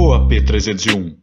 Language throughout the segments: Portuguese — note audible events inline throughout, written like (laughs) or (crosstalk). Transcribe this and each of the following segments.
ou AP301.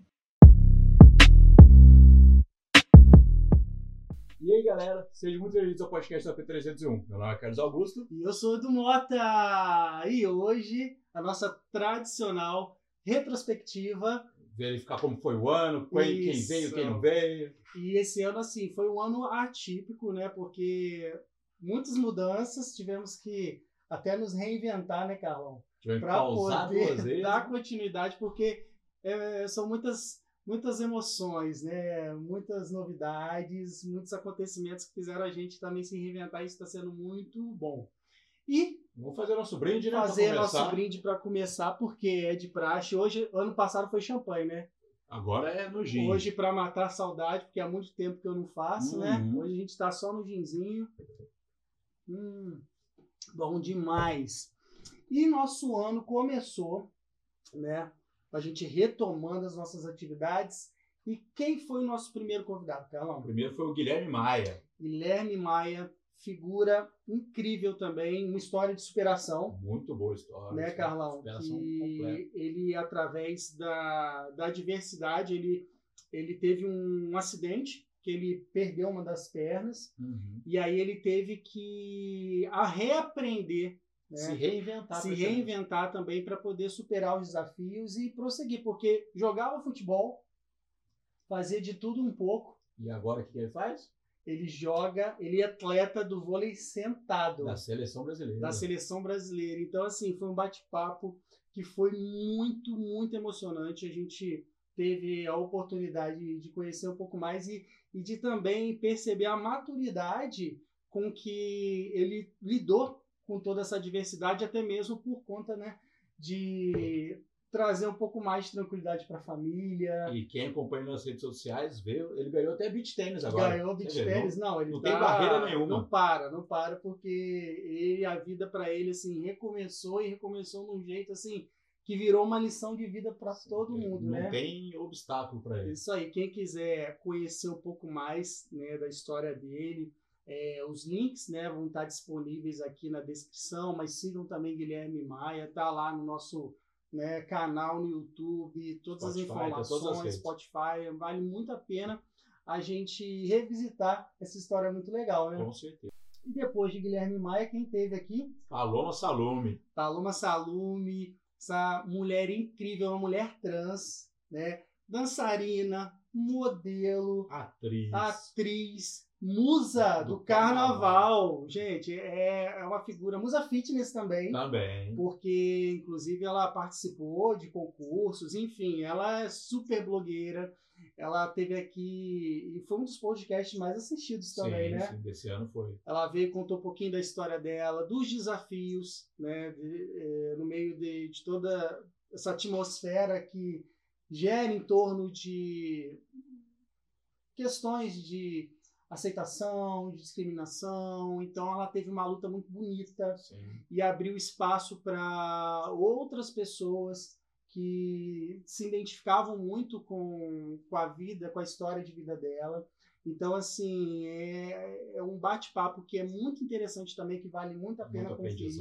E aí, galera, sejam muito bem-vindos ao podcast da P301. Meu nome é Carlos Augusto. E eu sou o Edu Mota. E hoje, a nossa tradicional retrospectiva. Verificar como foi o ano, quem, quem veio, quem não veio. E esse ano, assim, foi um ano atípico, né? Porque muitas mudanças, tivemos que até nos reinventar, né, Carlão? Para poder (laughs) dar continuidade, porque é, são muitas, muitas emoções, né? Muitas novidades, muitos acontecimentos que fizeram a gente também se reinventar. e Isso está sendo muito bom. E Vamos fazer nosso brinde, né? fazer nosso brinde para começar, porque é de praxe. Hoje, ano passado foi champanhe, né? Agora é no gin. Hoje, para matar a saudade, porque há muito tempo que eu não faço, né? Uhum. Hoje a gente tá só no ginzinho. Hum, bom demais. E nosso ano começou, né? A gente retomando as nossas atividades. E quem foi o nosso primeiro convidado, O Carlão? primeiro foi o Guilherme Maia. Guilherme Maia, figura incrível também, uma história de superação Muito boa história. né, Carlão? Superação completa. Que ele, através da, da adversidade, ele, ele teve um acidente que ele perdeu uma das pernas Uhum. e aí ele teve que a reaprender, né? Se reinventar. se reinventar também para poder superar os desafios e prosseguir, porque jogava futebol, fazia de tudo um pouco. E agora o que ele faz? Ele joga, ele é atleta do vôlei sentado Da seleção brasileira. da seleção brasileira. Então, assim, foi um bate-papo que foi muito, muito emocionante. A gente teve a oportunidade de conhecer um pouco mais e, e de também perceber a maturidade com que ele lidou com toda essa diversidade, até mesmo por conta né, de trazer um pouco mais de tranquilidade para a família. E quem acompanha nas redes sociais vê, ele ganhou até beat tênis agora. Ganhou vê, tênis, não, ele não tá- tem barreira nenhuma. Não para, não para, porque ele, a vida para ele assim recomeçou e recomeçou num jeito assim que virou uma lição de vida para todo não, mundo, não né? tem obstáculo para ele. Isso aí, quem quiser conhecer um pouco mais né, da história dele, é, os links né, vão estar disponíveis aqui na descrição, mas sigam também Guilherme Maia, tá lá no nosso né, canal no YouTube, todas as Spotify, tá todas as informações, redes. Spotify, vale muito a pena a gente revisitar essa história muito legal, né? Com certeza. E depois de Guilherme Maia, quem teve aqui? Paloma Salume. Paloma Salume, essa mulher incrível, uma mulher trans, né? Dançarina, modelo, Atriz. atriz, musa do, Do carnaval. Gente, é, é uma figura, musa fitness também, Também. porque inclusive ela participou de concursos, enfim, ela é super blogueira. Ela teve aqui e foi um dos podcasts mais assistidos também, sim, né? sim, desse ano foi. Ela veio e contou um pouquinho da história dela, dos desafios, né, de- eh, no meio de, de toda essa atmosfera que gera em torno de questões de aceitação, discriminação. Então, ela teve uma luta muito bonita Sim. e abriu espaço para outras pessoas que se identificavam muito com, com a vida, com a história de vida dela. Então, assim, é, é um bate-papo que é muito interessante também, que vale muito a pena Muito conferir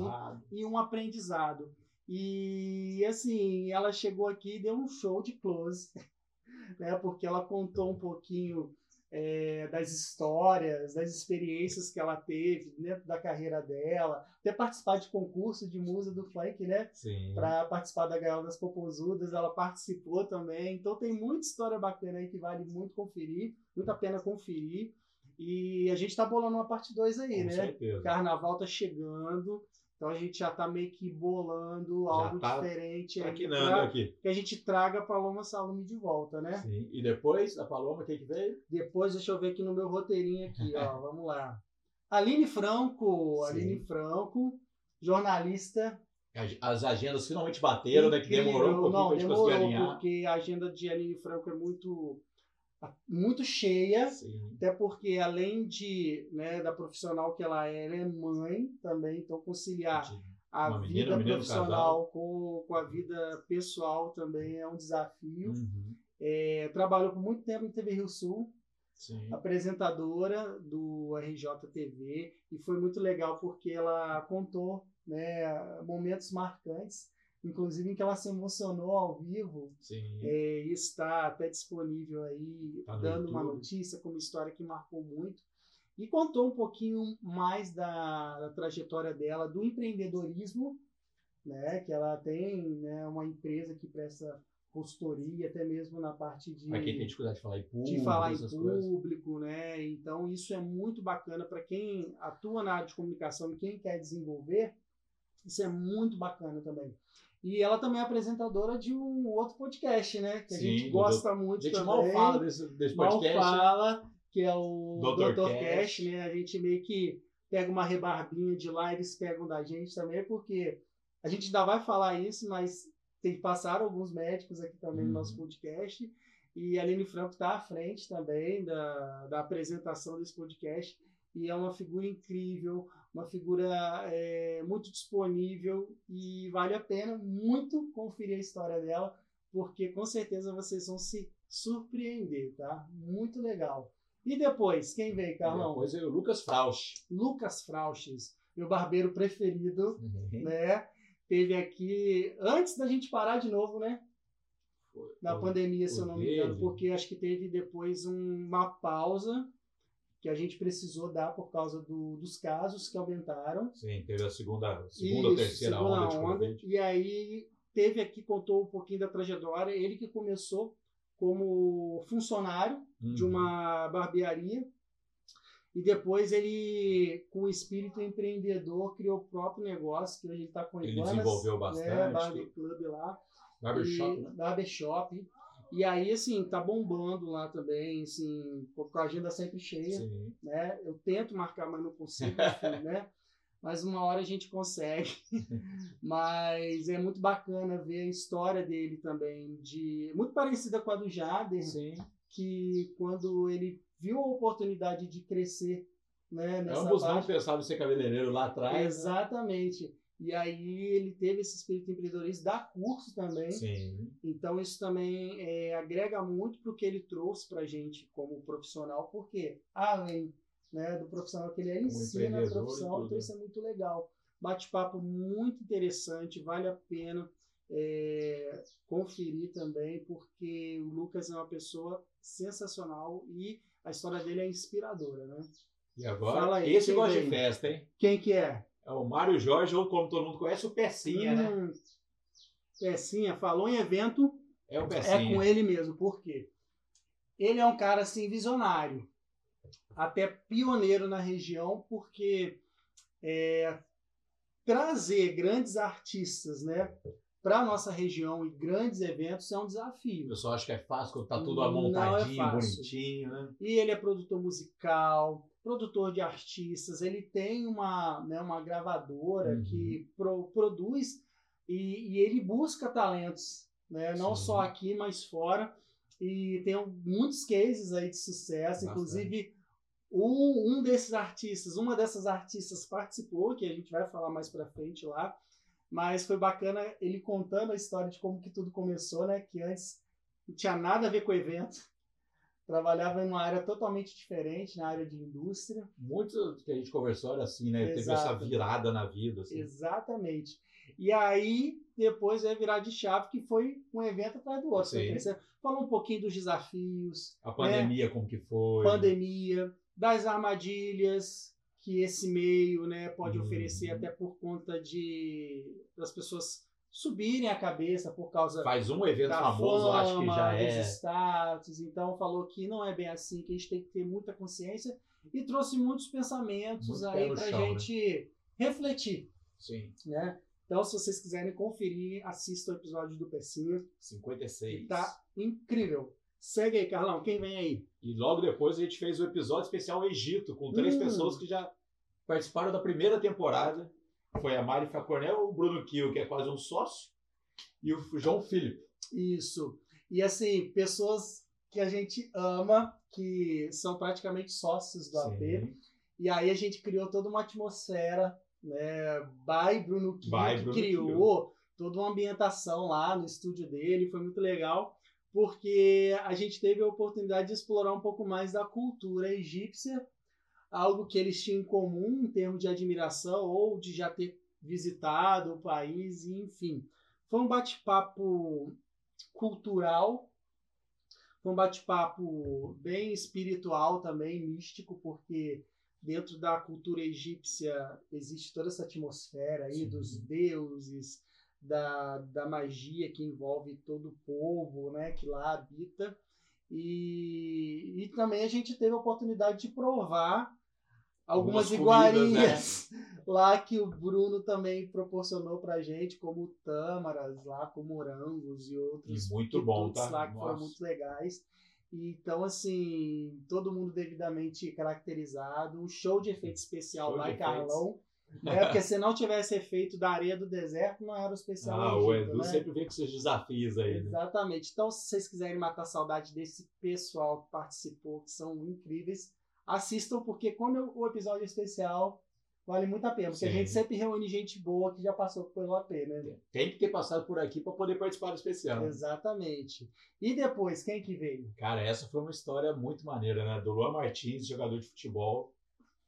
e um aprendizado. E assim, ela chegou aqui e deu um show de close, (laughs) né? Porque ela contou um pouquinho é, das histórias, das experiências que ela teve dentro da carreira dela, até participar de concurso de musa do funk, né? Sim. Para participar da Gaiola das Popozudas, ela participou também. Então tem muita história bacana aí que vale muito conferir, muito a pena conferir. E a gente tá bolando uma parte 2 aí, Com né? certeza. Carnaval tá chegando, então a gente já tá meio que bolando algo tá diferente pra aqui. que a gente traga a Paloma Salume de volta, né? Sim. E depois da Paloma, quem que veio? Depois, deixa eu ver aqui no meu roteirinho aqui, ó, (laughs) vamos lá. Aline Franco, Sim. Aline Franco, jornalista. As agendas finalmente bateram, né? Que incrível. demorou um pouquinho Não, pra gente demorou, conseguir alinhar. porque a agenda de Aline Franco é muito, muito cheia. Sim. Até porque, além de, né, da profissional que ela é, ela é mãe também, então conciliar a Uma menina, vida menino, um profissional com, com a vida pessoal também é um desafio. Uhum. É, trabalhou por muito tempo no TV Rio Sul, Sim. apresentadora do RJTV, e foi muito legal porque ela contou né, momentos marcantes inclusive em que ela se emocionou ao vivo. Sim. É, e está até disponível aí, Tá dando uma notícia com uma história que marcou muito. E contou um pouquinho mais da, da trajetória dela, do empreendedorismo, né? Que ela tem né, uma empresa que presta consultoria, até mesmo na parte de Pra quem tem dificuldade de falar em público, de falar em essas coisas. público, né? Então isso é muito bacana para quem atua na área de comunicação e quem quer desenvolver. Isso é muito bacana também. E ela também é apresentadora de um outro podcast, né? Que a Sim, gente do gosta A muito gente também. mal fala desse, desse Mal podcast. fala, que é o Dr. Dr. Cash. Né? A gente meio que pega uma rebarbinha de lá, eles pegam da gente também, porque a gente ainda vai falar isso, mas tem passaram alguns médicos aqui também Uhum. no nosso podcast. E a Aline Franco está à frente também da, da apresentação desse podcast. E é uma figura incrível, uma figura é, muito disponível e vale a pena muito conferir a história dela, porque com certeza vocês vão se surpreender, tá? Muito legal. E depois, quem veio, Carlão? Depois é o Lucas Frausch. Lucas Frauches, meu barbeiro preferido, Uhum. né? Teve aqui, antes da gente parar de novo, né? Foi- pandemia, se eu não me engano, porque acho que teve depois um- uma pausa que a gente precisou dar por causa do- dos casos que aumentaram. Sim, teve a segunda, segunda ou terceira segunda onda de Covid. E aí teve aqui, contou um pouquinho da trajetória. Ele que começou como funcionário de Uhum. uma barbearia. E depois ele, com o espírito empreendedor, criou o próprio negócio, que hoje ele está com Ele Ivanas, desenvolveu né, bastante. Barber Club lá. Barbershop, né? Barbershop. E aí, assim, tá bombando lá também, assim, com a agenda sempre cheia, Sim. né? Eu tento marcar, mas não consigo, enfim, (laughs) né? Mas uma hora a gente consegue. (laughs) Mas é muito bacana ver a história dele também, de muito parecida com a do Jader, Sim. que quando ele viu a oportunidade de crescer, né, Ambos não parte, pensavam em ser cabeleireiro lá atrás. né? E aí ele teve esse espírito empreendedorista, dá curso também. Sim. Então isso também é, agrega muito para o que ele trouxe para a gente como profissional, porque além né, do profissional que ele é, ele ensina a profissão, então isso é muito legal. Bate-papo muito interessante, vale a pena é, conferir também, porque o Lucas é uma pessoa sensacional e a história dele é inspiradora, né? E agora, Fala aí, esse gosta de festa, hein? Quem que é? É o Mário Jorge, ou como todo mundo conhece, o Pecinha, né? Hum, Pecinha, falou em evento, É o É Pecinha. com ele mesmo, por quê? Ele é um cara assim visionário, até pioneiro na região, porque é, trazer grandes artistas, né, para nossa região e grandes eventos é um O desafio. pessoal acha que é fácil quando tá tudo Não é bonitinho, né? E ele é produtor musical, produtor de artistas, ele tem uma, né, uma gravadora Uhum. que pro- produz e, e ele busca talentos, né, não Sim. só aqui, mas fora. E tem muitos cases aí de sucesso, Bastante. inclusive um, um desses artistas, uma dessas artistas participou, que a gente vai falar mais pra frente lá, mas foi bacana ele contando a história de como que tudo começou, né, que antes não tinha nada a ver com o evento, trabalhava em uma área totalmente diferente, na área de indústria. Muito que a gente conversou era assim, né? Teve essa Exato. virada na vida, assim. Exatamente. E aí, depois vai virar de chave, que foi um evento atrás do outro. Crescendo. Falou um pouquinho dos desafios, A pandemia, como que foi. pandemia, das armadilhas que esse meio né, pode Uhum. oferecer até por conta de das pessoas subirem a cabeça por causa Faz um evento famoso, eu acho que fama, já é. status. Então falou que não é bem assim, que a gente tem que ter muita consciência e trouxe muitos pensamentos Muito aí chão, né? gente refletir, Sim, né? Então, se vocês quiserem conferir, assista o episódio do Pecinha, 56. que tá incrível. Segue aí, Carlão, quem vem aí? E logo depois a gente fez o episódio especial Egito, com três Hum. pessoas que já participaram da primeira temporada. Foi a Mari Facornel, o Bruno Kiel, que é quase um sócio, e o João Filipe. Isso. E assim, pessoas que a gente ama, que são praticamente sócios do AP. Sim. E aí a gente criou toda uma atmosfera, né? By Bruno Kiel, By que Bruno criou toda uma ambientação lá no estúdio dele, foi muito legal, porque a gente teve a oportunidade de explorar um pouco mais da cultura egípcia, algo que eles tinham em comum em termos de admiração ou de já ter visitado o país, enfim. Foi um bate-papo cultural, foi um bate-papo bem espiritual também, místico, porque dentro da cultura egípcia existe toda essa atmosfera aí Sim. dos deuses, da, da magia que envolve todo o povo né, que lá habita. E, e também a gente teve a oportunidade de provar algumas, iguarias né? (laughs) lá que o Bruno também proporcionou pra gente, como tâmaras lá, com morangos e outros e muito bom, tá? lá que Nossa. foram muito legais. Então, assim, todo mundo devidamente caracterizado, um show de efeito especial show lá Carlão. É, porque se não tivesse efeito da areia do deserto, não era o especial. Ah, Egito, o Edu né? sempre vem com seus desafios aí. Né? Exatamente. Então, se vocês quiserem matar a saudade desse pessoal que participou, que são incríveis, assistam, porque quando o episódio é especial, vale muito a pena. Porque Sim. a gente sempre reúne gente boa que já passou pelo AP, né? Tem que ter passado por aqui para poder participar do especial. Exatamente. E depois, quem que veio? Cara, essa foi uma história muito maneira, né? Do Luan Martins, jogador de futebol,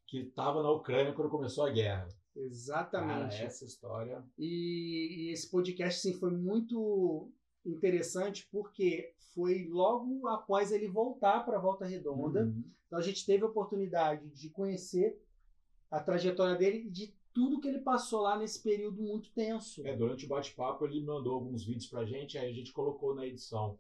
que estava na Ucrânia quando começou a guerra. Exatamente. Cara, essa história. E, e esse podcast, sim, foi muito interessante porque foi logo após ele voltar para a Volta Redonda. Uhum. Então a gente teve a oportunidade de conhecer a trajetória dele e de tudo que ele passou lá nesse período muito tenso. É, durante o bate-papo ele mandou alguns vídeos pra gente, aí a gente colocou na edição.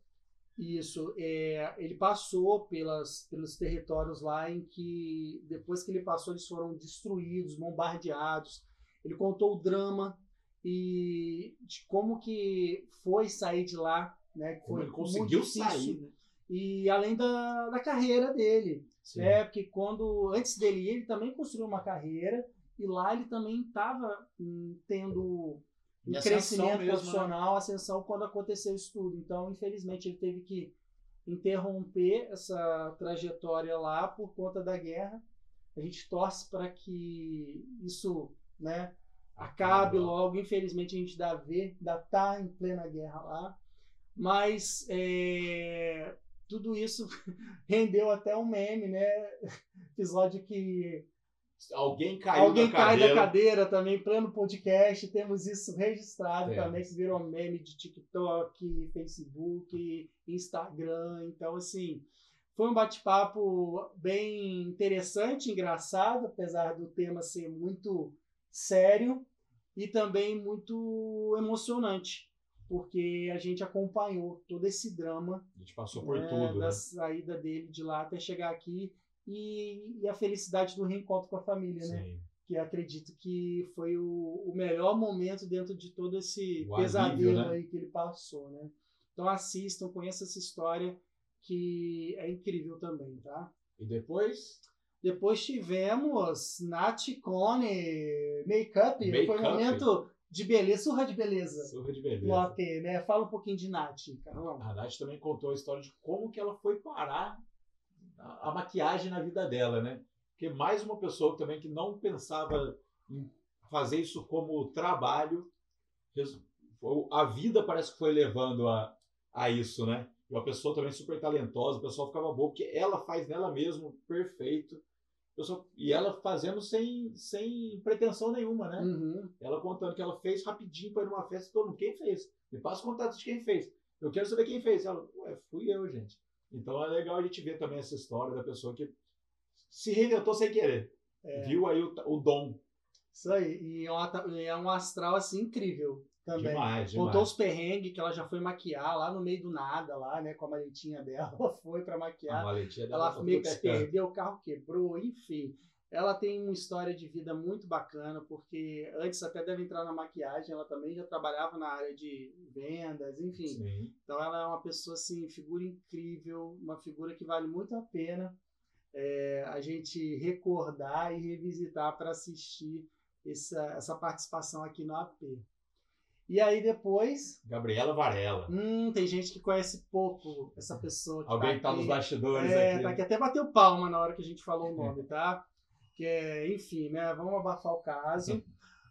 Isso, é, ele passou pelas, pelos territórios lá em que, depois que ele passou, eles foram destruídos, bombardeados. Ele contou o drama e de como que foi sair de lá né? Como ele conseguiu sair. Né? E além da, da carreira dele. Sim. Né? Porque quando antes dele ir, ele também construiu uma carreira e lá ele também estava hum, tendo um crescimento mesmo, né? profissional, né? ascensão quando aconteceu isso tudo. Então, infelizmente, ele teve que interromper essa trajetória lá por conta da guerra. A gente torce para que isso, né, acabe logo. Infelizmente, a gente dá a ver, ainda está em plena guerra lá. Mas é, tudo isso (laughs) rendeu até um meme, né? Episódio que Alguém caiu Alguém da cai cadeira. da cadeira também, pleno podcast. Temos isso registrado é. também, que virou meme de TikTok, Facebook, Instagram. Então, assim, foi um bate-papo bem interessante, engraçado, apesar do tema ser muito sério e também muito emocionante porque a gente acompanhou todo esse drama. A gente passou por né, tudo. Da né? saída dele de lá até chegar aqui e, e, a felicidade do reencontro com a família, né? Sim. né? Que acredito que foi o, o melhor momento dentro de todo esse o pesadelo alívio, né? aí que ele passou, né? Então assistam, conheçam essa história que é incrível também, tá? E depois? Depois tivemos Nath Cone Makeup. Make foi um momento de beleza, surra de beleza. Surra de beleza. Lote, né? Fala um pouquinho de Nath, Carlão. A Nath também contou a história de como que ela foi parar a, a maquiagem na vida dela, né? Porque mais uma pessoa também que não pensava em fazer isso como trabalho, a vida parece que foi levando a, a isso, né? Uma pessoa também super talentosa, o pessoal ficava bom, porque ela faz nela mesmo perfeito. Só, e ela fazendo sem, sem pretensão nenhuma, né? Uhum. Ela contando que ela fez rapidinho para ir numa festa, todo mundo, quem fez? Me passa o contato de quem fez. Eu quero saber quem fez. Ela, ué, fui eu, gente. Então é legal a gente ver também essa história da pessoa que se reinventou sem querer. É. Viu aí o, o dom. Isso aí. E é um, é um astral assim incrível também. Demais, demais. Contou os perrengues que ela já foi maquiar lá no meio do nada, lá, né? Com a maletinha dela. Ela (laughs) foi para maquiar. A maletinha dela ela meio que se perdeu, o carro quebrou, enfim. Ela tem uma história de vida muito bacana, porque antes até deve entrar na maquiagem, ela também já trabalhava na área de vendas, enfim. Sim. Então ela é uma pessoa assim, figura incrível, uma figura que vale muito a pena é, a gente recordar e revisitar para assistir essa, essa participação aqui no AP. E aí depois. Gabriela Varela. Hum, tem gente que conhece pouco essa pessoa. Que Alguém tá, tá nos bastidores é, aqui. Tá aqui até bateu palma na hora que a gente falou o nome, tá? Que é, enfim, né? Vamos abafar o caso.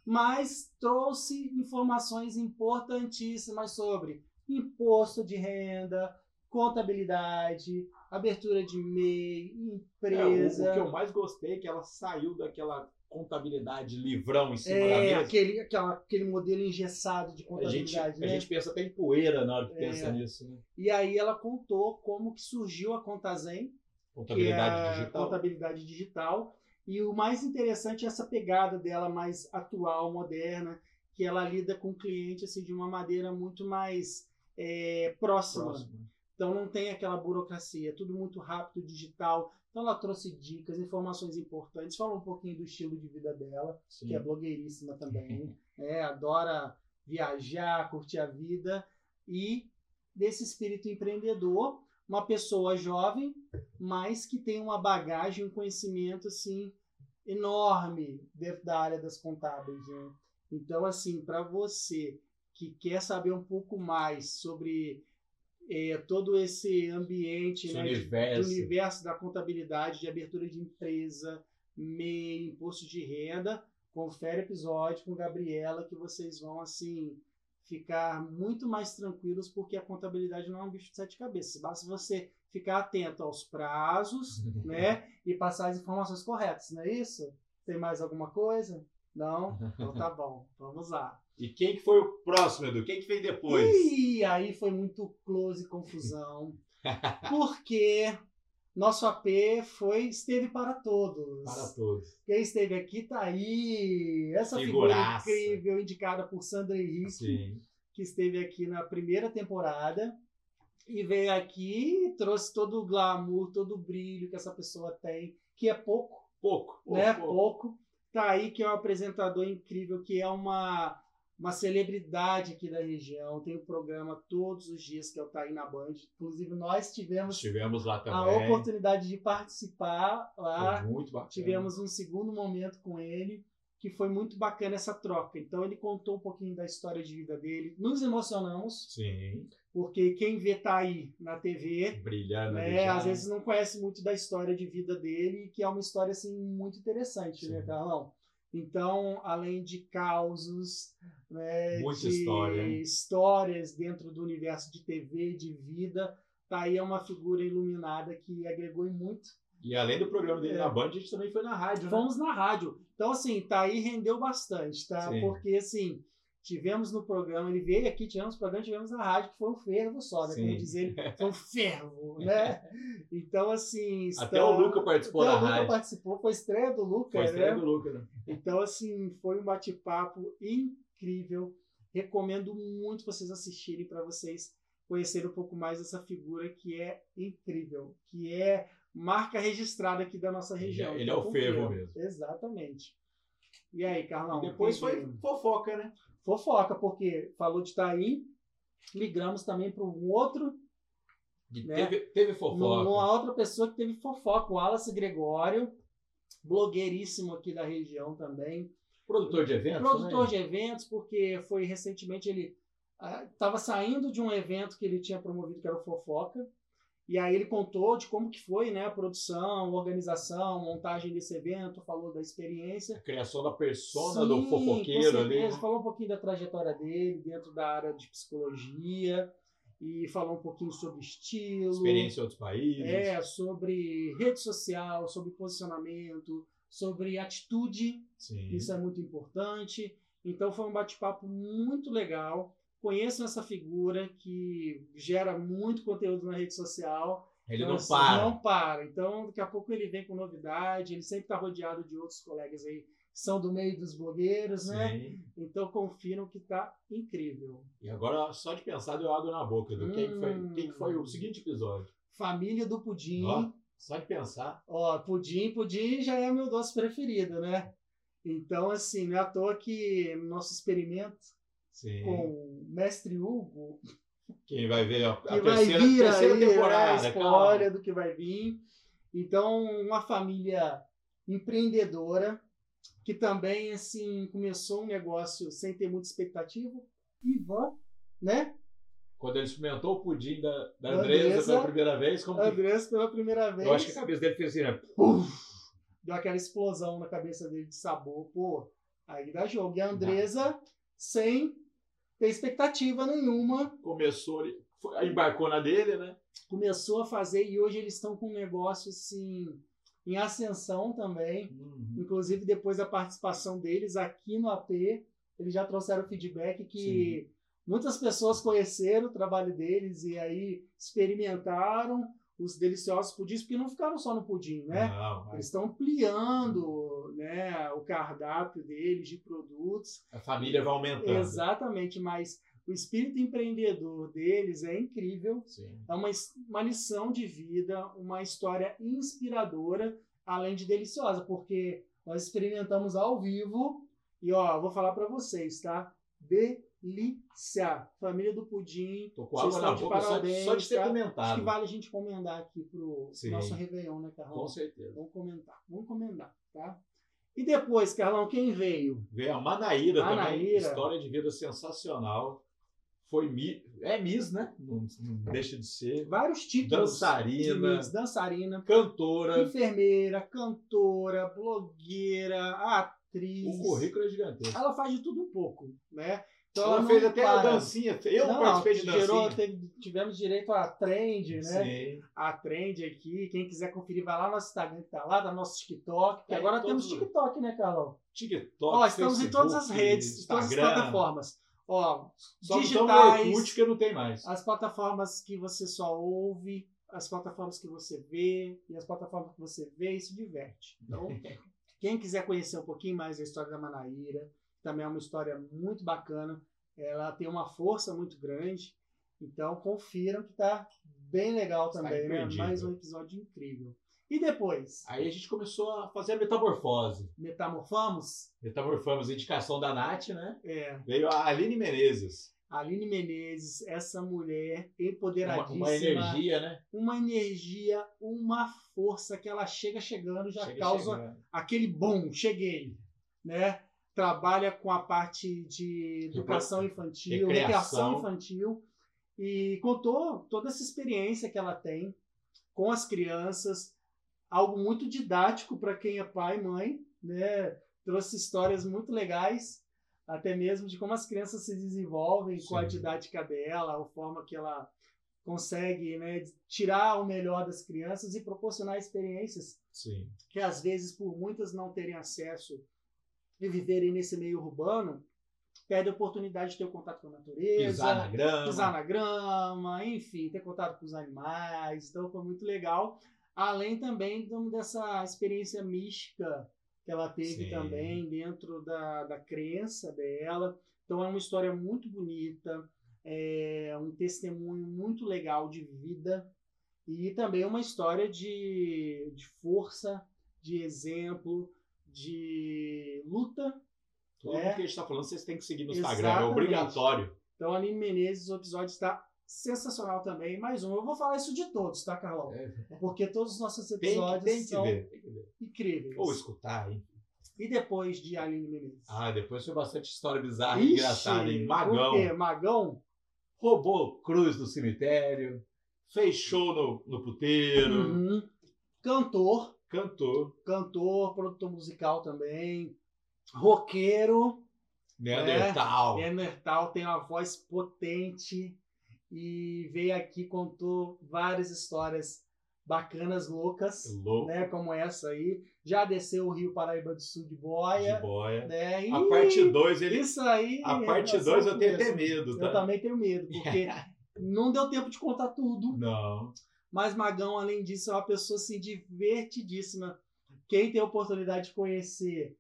Mas trouxe informações importantíssimas sobre imposto de renda, contabilidade, abertura de MEI, empresa. É, o, o, que eu mais gostei é que ela saiu daquela contabilidade livrão em cima da É, mesa. aquele, aquela, aquele modelo engessado de A gente, contabilidade, a né? gente pensa até em poeira na hora que É. pensa nisso, né? E aí ela contou como que surgiu a Contazen, que é Contabilidade a digital. contabilidade digital. E o mais interessante é essa pegada dela mais atual, moderna, que ela lida com o cliente assim, de uma maneira muito mais é, próxima. Então não tem aquela burocracia, é tudo muito rápido, digital. Então ela trouxe dicas, informações importantes, falou um pouquinho do estilo de vida dela, Sim. que é blogueiríssima também, (laughs) é, adora viajar, curtir a vida e desse espírito empreendedor, uma pessoa jovem, mas que tem uma bagagem, um conhecimento assim enorme dentro da área das contábeis. né? Então assim, para você que quer saber um pouco mais sobre é, todo esse ambiente, Esse né, de- universo. universo da contabilidade, de abertura de empresa, MEI, imposto de renda, confere o episódio com Gabriela que vocês vão assim ficar muito mais tranquilos porque a contabilidade não é um bicho de sete cabeças. Basta você ficar atento aos prazos, (laughs) né, e passar as informações corretas, não é isso? Tem mais alguma coisa? Não? Então tá bom. Vamos lá. E quem que foi o próximo, Edu? Quem que veio depois? E aí foi muito close e confusão. (laughs) Porque nosso AP foi esteve para todos. Para todos. Quem esteve aqui tá aí. Essa Figuraça. figura incrível, indicada por Sandra Henrique, Sim. que esteve aqui na primeira temporada. E veio aqui e trouxe todo o glamour, todo o brilho que essa pessoa tem, que é pouco Pouco. pouco, né? pouco. Pouco. Tá aí que é um apresentador incrível, que é uma, uma celebridade aqui da região. Tem o programa todos os dias que é o Tá aí na Band. Inclusive, nós tivemos Estivemos lá a também. oportunidade de participar lá. Foi muito bacana. Tivemos um segundo momento com ele, que foi muito bacana essa troca. Então, ele contou um pouquinho da história de vida dele. Nos emocionamos, Sim. porque quem vê Tá aí na TV Brilhando né? Às vezes não conhece muito da história de vida dele, que é uma história assim muito interessante, né, Sim. Carlão? Então, além de causos, né, Muita de história, histórias dentro do universo de TV, de vida, tá aí é uma figura iluminada que agregou muito. E além do programa dele É. na Band, a gente também foi na rádio, né? Fomos na rádio. Então, assim, tá aí rendeu bastante, tá? Sim. Porque, assim, tivemos no programa, ele veio aqui, tivemos programa, tivemos na rádio, que foi um fervo só, né? Como Sim. diz ele, foi um fervo, (laughs) né? Então, assim... Até o Luca participou Até da o Luca rádio. participou, foi estreia do Luca, Foi a estreia né? do Luca, né? Então, assim, foi um bate-papo incrível. Recomendo muito vocês assistirem para vocês conhecerem um pouco mais dessa figura que é incrível, que é marca registrada aqui da nossa Ele é- região. ele então é o fervo mesmo. Exatamente. E aí, Carlão? E depois foi veio? fofoca, né? fofoca, porque falou de Taí, migramos também para um outro Né? teve, teve fofoca. Uma outra pessoa que teve fofoca, o Wallace Gregório, blogueiríssimo aqui da região também. Produtor de eventos, Produtor né? de eventos, porque foi recentemente ele estava saindo de um evento que ele tinha promovido, que era o Fofoca. E aí ele contou de como que foi né, a produção, organização, montagem desse evento, falou da experiência. A criação da persona Sim, do fofoqueiro ali. certeza. Falou um pouquinho da trajetória dele dentro da área de psicologia e falou um pouquinho sobre estilo. Experiência em outros países. É, sobre rede social, sobre posicionamento, sobre atitude, Sim. isso é muito importante. Então foi um bate-papo muito legal. Conheçam essa figura que gera muito conteúdo na rede social. Ele Então, não assim, para. Não para. Então, daqui a pouco ele vem com novidade. Ele sempre está rodeado de outros colegas aí que são do meio dos blogueiros, né? Sim. Então confiram que tá incrível. E agora, só de pensar, deu água na boca. Do quem, que foi, Hum. quem que foi o seguinte episódio? Família do Pudim. Ó, só de pensar. Ó, pudim, pudim já é meu doce preferido, né? Então, assim, não é à toa que no nosso experimento Sim. com o mestre Hugo, Quem vai ver a, a vai terceira, vir terceira aí, temporada. né, calma. spoiler do que vai vir. Então, uma família empreendedora que também, assim, começou um negócio sem ter muita expectativa. Ivan, né? Quando ele experimentou o pudim da, da Andressa. pela primeira vez, como que- pela primeira vez. eu acho que a cabeça dele fez assim, né? deu aquela explosão na cabeça dele de sabor. Pô, aí dá jogo. E a Andresa, sem ter expectativa nenhuma, Começou, embarcou na dele, né? começou a fazer e hoje eles estão com um negócio assim em ascensão também. Uhum. Inclusive, depois da participação deles aqui no AP, eles já trouxeram feedback que muitas pessoas conheceram o trabalho deles e aí experimentaram os deliciosos pudins, porque não ficaram só no pudim, né? Não, Eles estão ampliando né, o cardápio deles de produtos. a família vai aumentando. Exatamente, mas o espírito empreendedor deles é incrível. Sim. É uma, uma lição de vida, uma história inspiradora, além de deliciosa, porque nós experimentamos ao vivo e ó, vou falar para vocês, tá? Delícia! Família do Pudim. Tô com água na boca só parabéns, só de ter tá? Acho comentado. que vale a gente comentar aqui pro Sim. nosso Réveillon, né, Com Carlão? certeza. Vamos comentar, vamos comentar, tá? E depois, Carlão, quem veio? Veio a Manaíra, também. Manaíra. História de vida sensacional. Foi Mi... É Miss, né? Não, não deixa de ser. Vários títulos. Dançarina. de Miss, dançarina. Cantora. enfermeira, cantora, blogueira, atriz. O currículo é gigantesco. Ela faz de tudo um pouco, né? Então Ela fez até a para. dancinha. Eu Não, participei de gerou- dancinha. teve- tivemos direito a trend, né? Sim. A trend aqui. Quem quiser conferir, vai lá no nosso Instagram que tá lá, tá no nosso TikTok. Tá em agora temos os- TikTok, né, Carlão? TikTok. Ó, estamos em todas as Facebook, redes, em todas as Instagram. plataformas. Ó, Só digitais, Orkut que não tem mais. as plataformas que você só ouve, as plataformas que você vê e as plataformas que você vê e se diverte. Então, (laughs) quem quiser conhecer um pouquinho mais da história da Manaíra, também é uma história muito bacana. Ela tem uma força muito grande. Então, confiram que tá bem legal Está também, né? Mais um episódio incrível. E depois, Aí a gente começou a fazer a metamorfose. metamorfamos? Metamorfamos, indicação da Nath, né? É, Veio a Aline Menezes. Aline Menezes, essa mulher Uma, empoderadíssima. uma energia, né? uma energia, uma força que ela chega chegando, já Chega causa chegando. aquele bom, cheguei, né? Trabalha com a parte de educação infantil, Recreação. recreação infantil e contou toda essa experiência que ela tem com as crianças, algo muito didático para quem é pai e mãe, né? Trouxe histórias muito legais, até mesmo de como as crianças se desenvolvem com a Sim. didática dela, a forma que ela consegue né, tirar o melhor das crianças e proporcionar experiências Sim. que às vezes por muitas não terem acesso e viverem nesse meio urbano, perde a oportunidade de ter contato com a natureza, Pisar na grama. pisar na grama, enfim, ter contato com os animais. Então foi muito legal. Além também de- dessa experiência mística que ela teve Sim. também dentro da, da crença dela. Então é uma história muito bonita, é um testemunho muito legal de vida e também uma história de, de força, de exemplo, de luta. Tudo É. que a gente está falando, vocês têm que seguir no Instagram. É Exatamente. obrigatório. Então, Aline Menezes, o episódio está sensacional também. Mais um. Eu vou falar isso de todos, tá, Carlão? É, Porque todos os nossos Tem, episódios tem que são ver. Tem incríveis. Ou escutar, hein? E depois de Aline Menezes? Ah, depois foi bastante história bizarra e engraçada, hein? Magão. quê? Magão? Roubou cruz do cemitério. Fez show no, no puteiro. Uhum. Cantor. Cantor. Cantor, produtor musical também. Roqueiro. Neandertal. Neandertal tem uma voz potente e veio aqui contou várias histórias bacanas, loucas, Louco. né, como essa aí. Já desceu o Rio Paraíba do Sul de boia, De boia. né? E A parte 2, ele. isso aí. A parte é só 2 o eu tenho até medo, tá? Eu também tenho medo, porque (laughs) não deu tempo de contar tudo. Não. Mas Magão, além disso, é uma pessoa assim, divertidíssima. Quem tem a oportunidade de conhecer,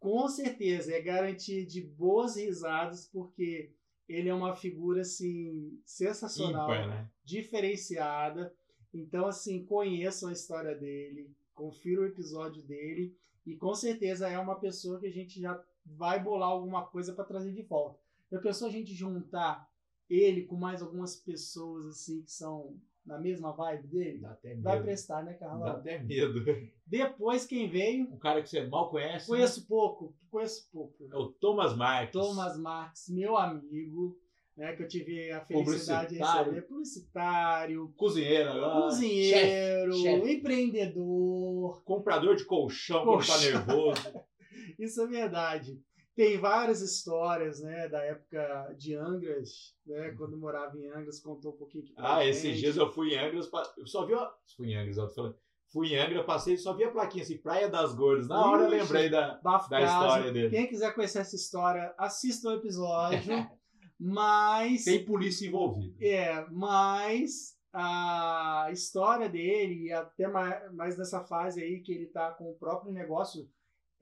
com certeza, é garantia de boas risadas, porque ele é uma figura assim sensacional, Ímpar, né? diferenciada. Então, assim, conheçam a história dele, confiram o episódio dele, e com certeza é uma pessoa que a gente já vai bolar alguma coisa para trazer de volta. Já pensou a gente juntar ele com mais algumas pessoas assim que são na mesma vibe dele? Dá até medo. Vai prestar, né, Dá Carlão? até medo. Depois quem veio, Um cara que você mal conhece. né? conheço pouco, conheço pouco. É o Thomas Marques. Thomas Marques, meu amigo, né, que eu tive a felicidade de receber, publicitário, Cozinheiro agora. cozinheiro, chefe, chefe. empreendedor, Comprador de colchão quando tá Colchão. nervoso. (laughs) isso é verdade. Tem várias histórias, né, da época de Angras, né, quando morava em Angras, contou um pouquinho Ah, gente. esses dias eu fui em Angras. Eu só vi. ó, Fui em Angras, eu fui em Angra, passei só vi a plaquinha assim, Praia das Gordas. Na hora eu lembrei da, Bafo da Caso. história dele. Quem quiser conhecer essa história, assista o episódio. (laughs) mas. Tem polícia envolvida. É, mas a história dele, e até mais, mais nessa fase aí que ele está com o próprio negócio,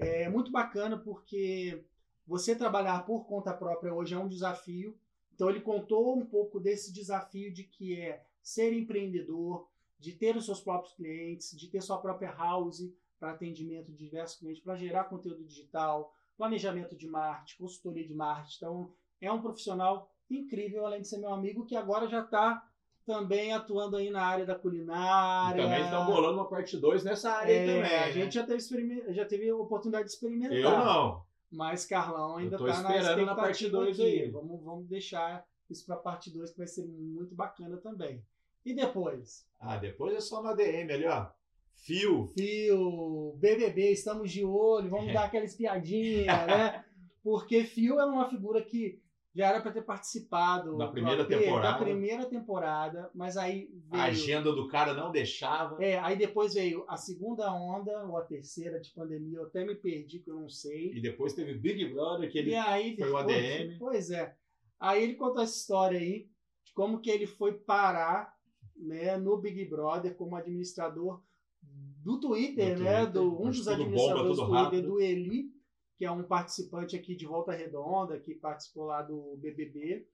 é muito bacana porque você trabalhar por conta própria hoje é um desafio. Então ele contou um pouco desse desafio de que é ser empreendedor, de ter os seus próprios clientes, de ter sua própria house para atendimento de diversos clientes, para gerar conteúdo digital, planejamento de marketing, consultoria de marketing. Então é um profissional incrível, além de ser meu amigo, que agora já está também atuando aí na área da E culinária. também estão bolando uma parte 2 nessa área É, também. a né? gente já teve, já teve a oportunidade de experimentar. Eu não. Mas Carlão ainda está na esperando na expectativa parte dois aqui. aí. Vamos, vamos deixar isso para a parte 2, que vai ser muito bacana também. E depois? Ah, depois é só no ADM ali, ó. Fio. Fio, BBB, estamos de olho, vamos (laughs) dar aquela espiadinha, né? Porque Fio é uma figura que já era para ter participado Da primeira temporada. Da primeira temporada, mas aí veio. A agenda do cara não deixava. É, aí depois veio a segunda onda, ou a terceira de pandemia, eu até me perdi, que eu não sei. E depois teve Big Brother, que ele aí foi o depois- ADM. Pois é. Aí ele contou essa história aí, de como que ele foi parar né, no Big Brother como administrador do Twitter, Do né? Twitter, Do, um dos administradores do Twitter, rápido. do Eli, que é um participante aqui de Volta Redonda, que participou lá do BBB.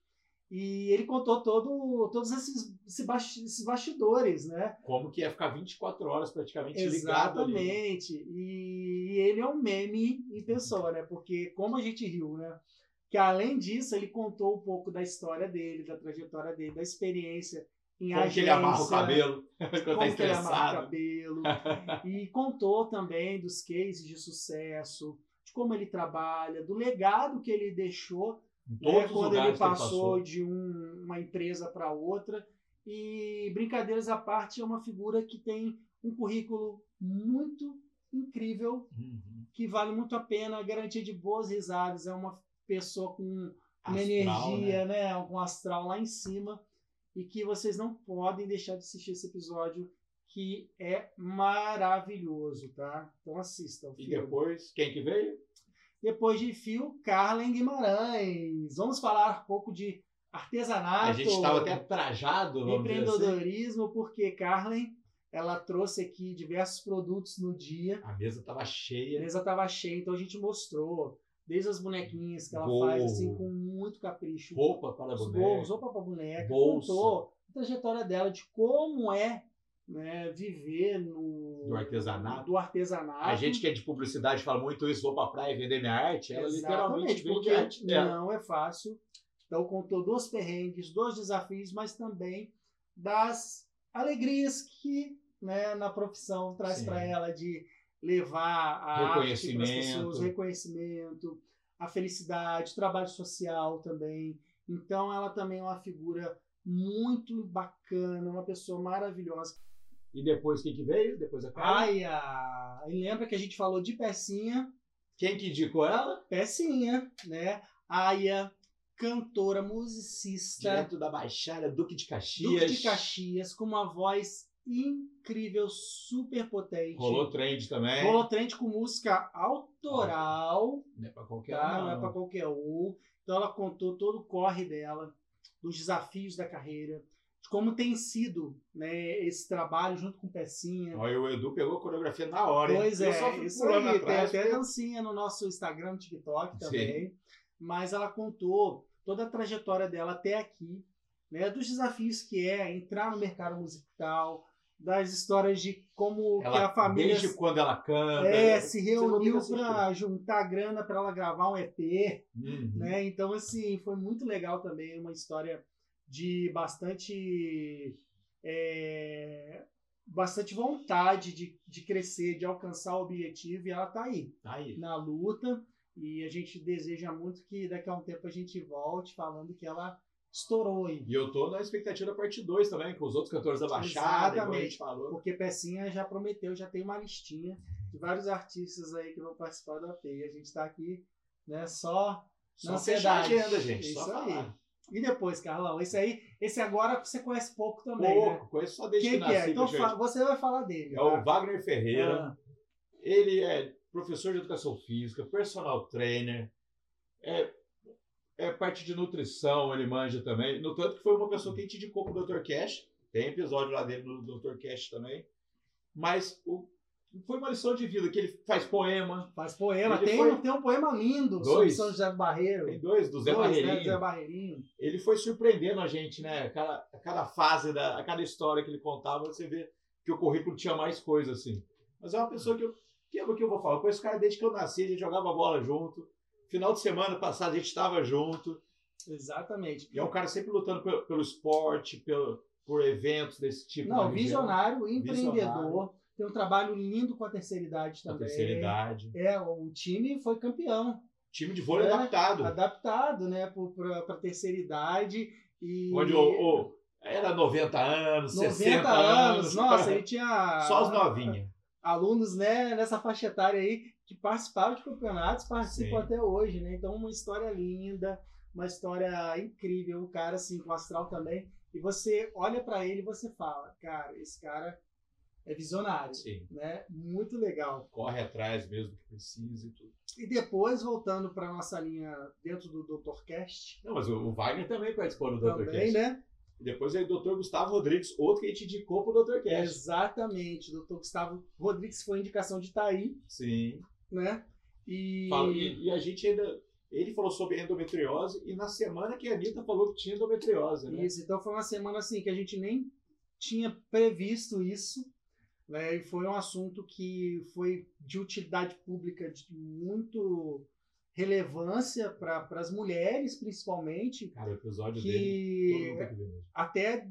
E ele contou todo, todos esses, esses basti- esses bastidores, né? Como que ia ficar 24 horas praticamente ligado ali. Exatamente. E ele é um meme em pessoa, né? Porque como a gente riu, né? Que além disso, ele contou um pouco da história dele, da trajetória dele, da experiência em Como que ele amarra o agência, cabelo (laughs) quando tá como que ele amarra o cabelo. e contou também dos cases de sucesso, como ele trabalha, do legado que ele deixou né, quando ele que ele passou de um- uma empresa para outra. E brincadeiras à parte, é uma figura que tem um currículo muito incrível, Uhum. que vale muito a pena, garantia de boas risadas, é uma pessoa com uma Astral, energia, né? um astral lá em cima, e que vocês não podem deixar de assistir esse episódio, que é maravilhoso, tá? Então assistam. E filme. depois, quem que veio? Depois de Fio, Carlen Guimarães. Vamos falar um pouco de artesanato, A gente estava até trajado, assim. empreendedorismo, porque Carlen ela trouxe aqui diversos produtos no dia. A mesa estava A cheia. mesa estava cheia, então a gente mostrou desde as bonequinhas que ela faz assim com muito capricho. Roupa para boneca. roupa para boneca, Bolsa. contou a trajetória dela de como é né, viver no Do artesanato. do artesanato. A gente que é de publicidade fala muito isso, vou pra praia vender minha arte. Ela literalmente vende a arte dela. não é fácil. Então contou dos perrengues, dos desafios, mas também das alegrias que né, na profissão traz para ela de levar a arte para as Reconhecimento. pessoas, reconhecimento, a felicidade, trabalho social também. Então ela também é uma figura muito bacana, uma pessoa maravilhosa. E depois quem que veio? Depois a cara. Ai, a... e lembra que a gente falou de pecinha, Quem que indicou ela? pecinha, né? Aya, cantora, musicista, Direto da Baixada, Duque de Caxias. Duque de Caxias, com uma voz incrível, super potente. Rolou trend também. Rolou trend com música autoral, Não é pra qualquer tá? um. Não é pra qualquer um. Então ela contou todo o corre dela, dos desafios da carreira, de como tem sido né, esse trabalho junto com Pecinha. Olha, o Edu pegou a coreografia na hora, hein? Pois Eu é, só isso aí. atrás, tem até porque- dancinha no nosso Instagram, no TikTok também. Mas ela contou toda a trajetória dela até aqui, né, dos desafios que é entrar no mercado musical, das histórias de como Ela, a família desde quando ela canta. é, se reuniu para juntar grana para ela gravar um EP, Uhum. né? Então assim foi muito legal também, uma história de bastante é, bastante vontade de, de crescer, de alcançar o objetivo e ela tá aí Tá aí. na luta e a gente deseja muito que daqui a um tempo a gente volte falando que ela estourou aí. E eu tô na expectativa da parte 2 também, com os outros cantores da Baixada, igual a gente falou. Porque Pecinha já prometeu, já tem uma listinha de vários artistas aí que vão participar do AP. E a gente está aqui, né, só Só na ansiedade. agenda, gente. Isso só aí. falar. E depois, Carlão, esse aí, esse agora você conhece pouco também, Pouco, né? conheço só desde Quem que que nasci. é? Então fa- você vai falar dele. É o tá? Wagner Ferreira. Ah, Ele é professor de educação física, personal trainer, é, é parte de nutrição, ele manja também. No tanto que foi uma pessoa que a gente indicou pro Dr. Cash. Tem episódio lá dele no Dr. Cash também. Mas o, foi uma lição de vida, que ele faz poema. faz poema. Tem, foi- um, tem um poema lindo sobre Dois. São José do Barreiro. Tem dois, do Zé Dois, né, Barreirinho. do Zé Barreirinho. Ele foi surpreendendo a gente, né? A cada, a cada fase, da, a cada história que ele contava, você vê que o currículo tinha mais coisa, assim. Mas é uma pessoa que eu. Que é o que eu vou falar? Conheço esse cara desde que eu nasci, a gente jogava bola junto. Final de semana passado a gente estava junto. Exatamente. E é um cara sempre lutando pelo, pelo esporte, pelo, por eventos desse tipo. Não, na região. visionário, empreendedor. Visionário. Tem um trabalho lindo com a terceira idade Da também. terceira idade. É, o time foi campeão. Time de vôlei É, adaptado. Adaptado, né, para a terceira idade. E Onde o, o- era 90 anos, 90 60 anos, anos. nossa, ele tinha Só os novinhos. alunos né, nessa faixa etária aí que participaram de campeonatos, participam Sim. até hoje, né? Então, uma história linda, uma história incrível, um cara assim, com astral também. E você olha pra ele e você fala, cara, esse cara é visionário, Sim. né? Muito legal. Corre atrás mesmo que precisa e tudo. E depois, voltando pra nossa linha dentro do Dr. Cast, Não, mas o, o Wagner também participou do Dr. também, Cast. né? E depois veio o Dr. Gustavo Rodrigues, outro que a gente indicou pro Dr. Cast. Exatamente. O Dr. Gustavo Rodrigues foi indicação de Itaí, Sim. né? E, Fala- e, e a gente ainda. Ele falou sobre endometriose e na semana que a Anitta falou que tinha endometriose, né? Isso, então foi uma semana assim que a gente nem tinha previsto isso, né? E foi um assunto que foi de utilidade pública de muito relevância para as mulheres, principalmente, Cara, o episódio dele. Todo mundo que tem mesmo. até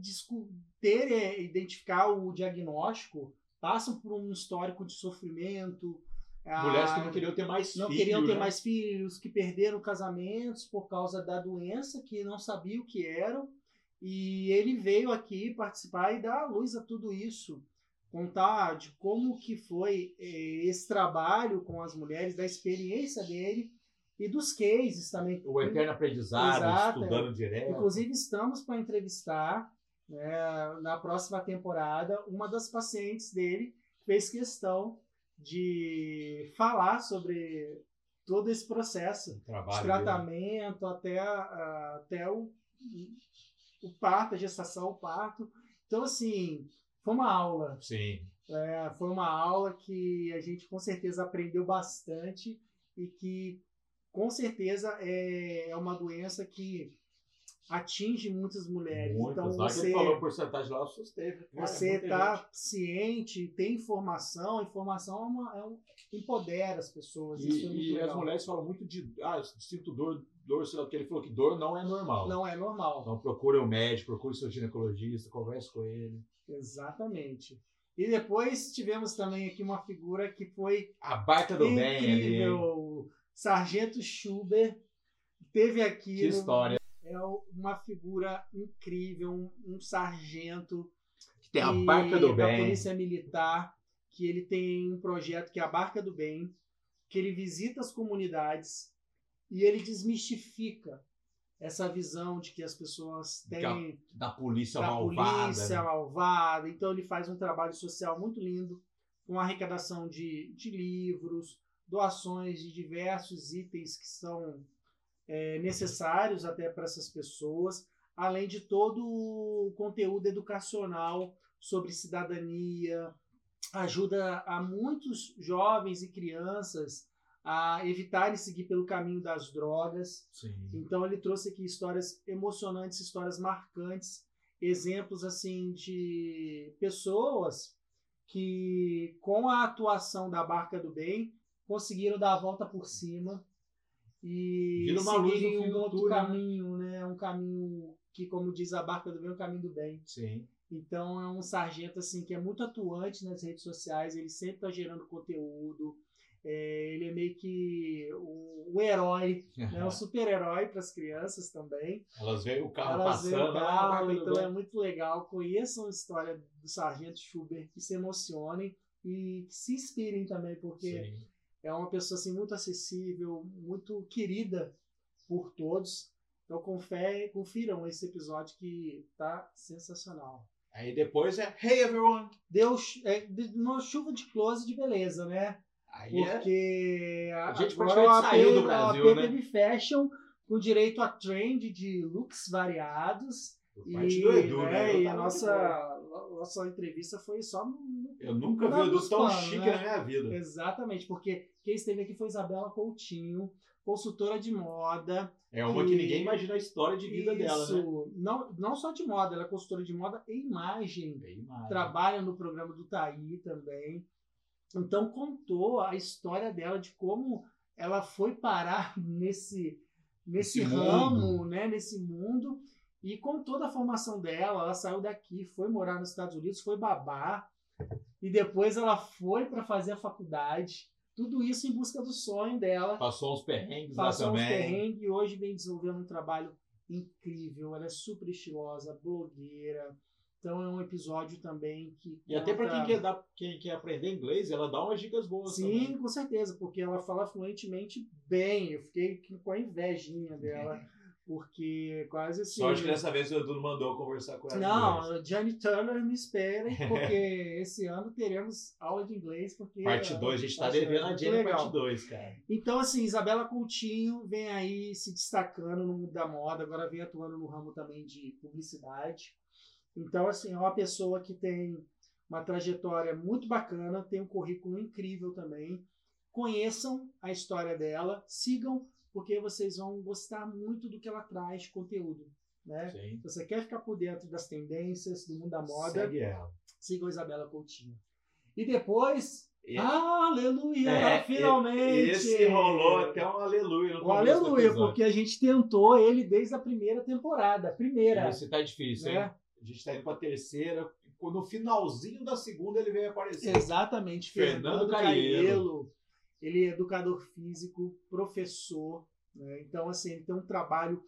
ter, é, identificar o diagnóstico, passam por um histórico de sofrimento. Mulheres ah, que não queriam ter mais não filhos. queriam ter né? mais filhos, que perderam casamentos por causa da doença, que não sabiam o que eram. E ele veio aqui participar e dar à luz a tudo isso. Contar de como que foi eh, esse trabalho com as mulheres, da experiência dele e dos cases também. O eterno aprendizado, Exato, estudando direto. Inclusive, estamos para entrevistar né, na próxima temporada uma das pacientes dele fez questão de falar sobre todo esse processo de trabalho dele. tratamento até, até o, o parto, a gestação, o parto. Então, assim, foi uma aula. Sim. É, foi uma aula que a gente com certeza aprendeu bastante e que com certeza é, é uma doença que atinge muitas mulheres. Muitas. então que você falou a porcentagem lá. Cara, você está gente. ciente, tem informação, a informação é uma- é um- empodera as pessoas. isso é E, e as mulheres falam muito de. Ah, eu sinto dor, dor, porque ele falou que dor não é normal. Não é normal. Então procure o médico, procure seu ginecologista, converse com ele. Exatamente. E depois tivemos também aqui uma figura que foi A barca do bem ali. hein? incrível. Sargento Schubert teve aqui Que história. é uma figura incrível, um, um sargento Tem a que- barca do da bem. Polícia Militar, que ele tem um projeto que é a Barca do Bem, que ele visita as comunidades e ele desmistifica essa visão de que as pessoas têm Da polícia da malvada. polícia né? malvada. Então ele faz um trabalho social muito lindo, com arrecadação de, de livros, doações de diversos itens que são é, necessários até para essas pessoas, além de todo o conteúdo educacional sobre cidadania, ajuda a muitos jovens e crianças a evitarem seguir pelo caminho das drogas. Sim. Então ele trouxe aqui histórias emocionantes, histórias marcantes, exemplos assim de pessoas que com a atuação da Barca do Bem conseguiram dar a volta por cima e Vira uma luz no seguirem fim um outro túnel, né? caminho, né? Um caminho que, como diz a Barca do Bem, é um caminho do bem. Sim. Então é um sargento assim que é muito atuante nas redes sociais, ele sempre está gerando conteúdo. É, ele é meio que um herói, né, um super-herói para as crianças também. Elas veem o carro Elas passando. o ah, carro, do então bem. é muito legal. Conheçam a história do Sargento Schubert, que se emocionem e que se inspirem também, porque Sim. é uma pessoa assim, muito acessível, muito querida por todos. Então confere, confiram esse episódio que tá sensacional. Aí depois é Hey everyone! Deu é, uma chuva de close de beleza, né? Aí é. Porque A gente agora o AP, saiu do Brasil, o AP né? teve fashion com direito a trend de looks variados. Por parte e, do Edu, né, né? E a nossa, nossa entrevista foi só no, Eu nunca vi o Edu tão panos, chique né? na minha vida. Exatamente, porque quem esteve aqui foi Isabela Coutinho, consultora de moda. É uma que ninguém imagina a história de vida dela, né? Isso, não, não só de moda, ela é consultora de moda e imagem. Bem mais. Trabalha no programa do Taí também. Então contou a história dela de como ela foi parar (laughs) nesse, nesse Esse ramo, mundo. né, nesse mundo. E com toda a formação dela, ela saiu daqui, foi morar nos Estados Unidos, foi babar. E depois ela foi para fazer a faculdade. Tudo isso em busca do sonho dela. Passou uns perrengues lá Passou uns também. perrengues e hoje vem desenvolvendo um trabalho incrível. Ela é super estilosa, blogueira. Então é um episódio também que. E até para quem quer, dar, quem quer aprender inglês, ela dá umas dicas boas Sim, também. com certeza, porque ela fala fluentemente bem. Eu fiquei com a invejinha dela, (laughs) porque quase assim. Sorte que dessa vez o Edu não mandou conversar com ela. Não, Johnny Turner, me esperem, porque (laughs) esse ano teremos aula de inglês. Porque Parte 2, a gente tá Nossa, devendo a Jenny parte 2, cara. Então, assim, Isabela Coutinho vem aí se destacando no mundo da moda, agora vem atuando no ramo também de publicidade. Então, assim, é uma pessoa que tem uma trajetória muito bacana, tem um currículo incrível também. Conheçam a história dela, sigam, porque vocês vão gostar muito do que ela traz de conteúdo. Né? Sim. Se você quer ficar por dentro das tendências do mundo da moda, Segue ela. sigam a Isabela Coutinho. E depois, E- aleluia, É, finalmente! Esse rolou até um aleluia no do aleluia, porque a gente tentou ele desde a primeira temporada. Primeira. Esse tá difícil, Né? hein? A gente tá indo pra terceira. No finalzinho da segunda ele veio aparecer. Exatamente. Fernando Fernando Caiello. Ele é educador físico, professor. né? Então, assim, ele tem um trabalho